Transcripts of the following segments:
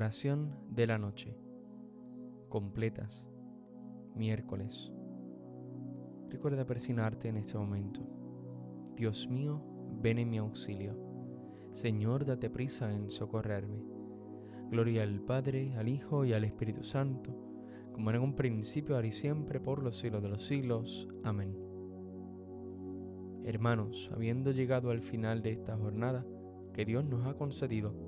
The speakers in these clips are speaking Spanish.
Oración de la noche. Completas. Miércoles. Recuerda persignarte en este momento. Dios mío, ven en mi auxilio. Señor, date prisa en socorrerme. Gloria al Padre, al Hijo y al Espíritu Santo, como era en un principio, ahora y siempre, por los siglos de los siglos. Amén. Hermanos, habiendo llegado al final de esta jornada que Dios nos ha concedido,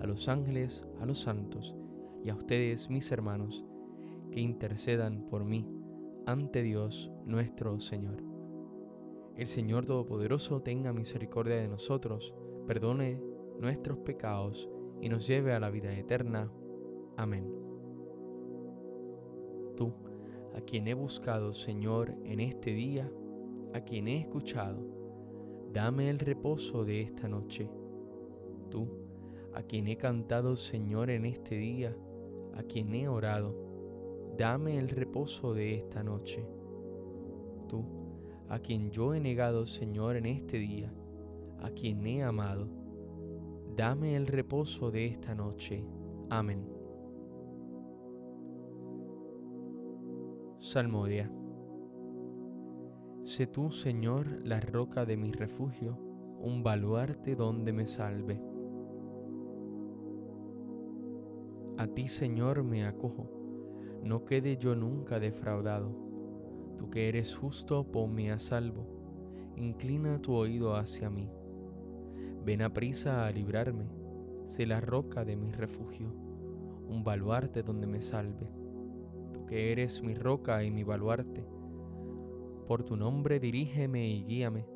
a los ángeles, a los santos y a ustedes, mis hermanos, que intercedan por mí ante Dios nuestro Señor. El Señor Todopoderoso tenga misericordia de nosotros, perdone nuestros pecados y nos lleve a la vida eterna. Amén. Tú, a quien he buscado, Señor, en este día, a quien he escuchado, dame el reposo de esta noche. Tú, a quien he cantado, Señor, en este día, a quien he orado, dame el reposo de esta noche. Tú, a quien yo he negado, Señor, en este día, a quien he amado, dame el reposo de esta noche. Amén. Salmodia. Sé tú, Señor, la roca de mi refugio, un baluarte donde me salve. A ti, Señor, me acojo, no quede yo nunca defraudado. Tú que eres justo, ponme a salvo, inclina tu oído hacia mí. Ven a prisa a librarme, sé la roca de mi refugio, un baluarte donde me salve. Tú que eres mi roca y mi baluarte, por tu nombre dirígeme y guíame,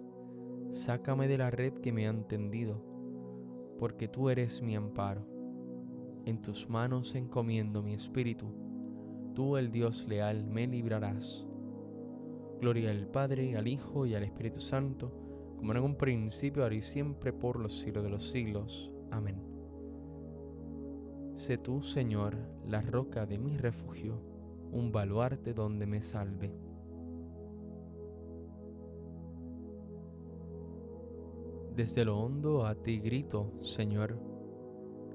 sácame de la red que me han tendido, porque tú eres mi amparo. En tus manos encomiendo mi espíritu, tú el Dios leal me librarás. Gloria al Padre, al Hijo y al Espíritu Santo, como en un principio, ahora y siempre, por los siglos de los siglos. Amén. Sé tú, Señor, la roca de mi refugio, un baluarte donde me salve. Desde lo hondo a ti grito, Señor.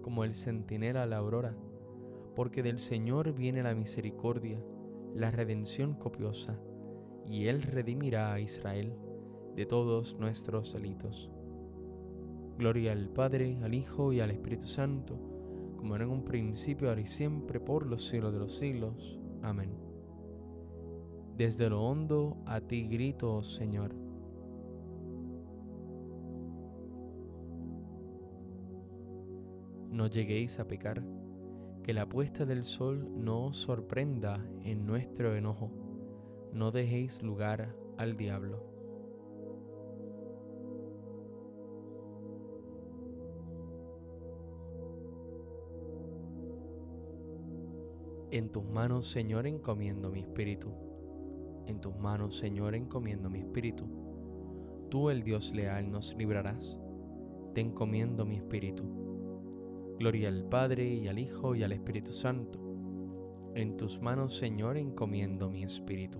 como el centinela la aurora, porque del Señor viene la misericordia, la redención copiosa, y Él redimirá a Israel de todos nuestros delitos. Gloria al Padre, al Hijo y al Espíritu Santo, como era en un principio, ahora y siempre, por los siglos de los siglos. Amén. Desde lo hondo a ti grito, Señor. No lleguéis a pecar, que la puesta del sol no os sorprenda en nuestro enojo, no dejéis lugar al diablo. En tus manos, Señor, encomiendo mi espíritu. En tus manos, Señor, encomiendo mi espíritu. Tú, el Dios leal, nos librarás. Te encomiendo mi espíritu. Gloria al Padre y al Hijo y al Espíritu Santo. En tus manos, Señor, encomiendo mi espíritu.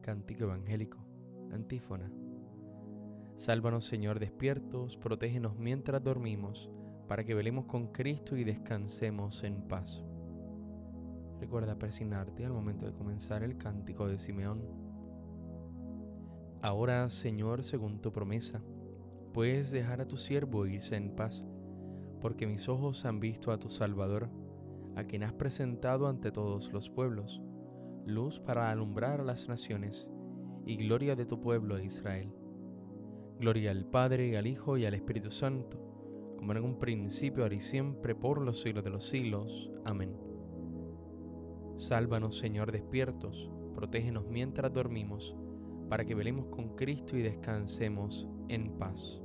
Cántico Evangélico, antífona. Sálvanos, Señor, despiertos, protégenos mientras dormimos, para que velemos con Cristo y descansemos en paz. Recuerda persignarte al momento de comenzar el cántico de Simeón. Ahora, Señor, según tu promesa, puedes dejar a tu siervo irse en paz, porque mis ojos han visto a tu Salvador, a quien has presentado ante todos los pueblos, luz para alumbrar a las naciones y gloria de tu pueblo Israel. Gloria al Padre, al Hijo y al Espíritu Santo, como en un principio, ahora y siempre, por los siglos de los siglos. Amén. Sálvanos, Señor, despiertos, protégenos mientras dormimos, para que velemos con Cristo y descansemos en paz.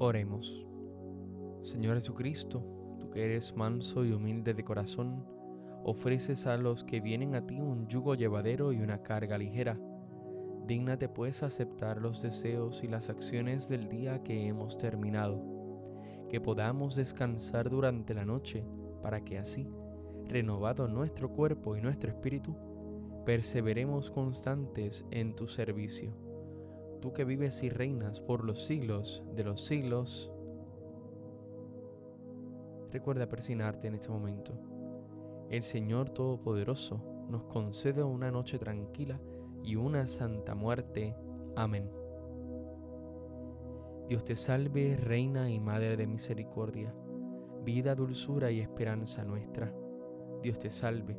Oremos. Señor Jesucristo, tú que eres manso y humilde de corazón, ofreces a los que vienen a ti un yugo llevadero y una carga ligera. Dígnate pues aceptar los deseos y las acciones del día que hemos terminado, que podamos descansar durante la noche para que así, renovado nuestro cuerpo y nuestro espíritu, perseveremos constantes en tu servicio. Tú que vives y reinas por los siglos de los siglos, recuerda persignarte en este momento. El Señor Todopoderoso nos concede una noche tranquila y una santa muerte. Amén. Dios te salve, Reina y Madre de Misericordia vida, dulzura y esperanza nuestra. Dios te salve,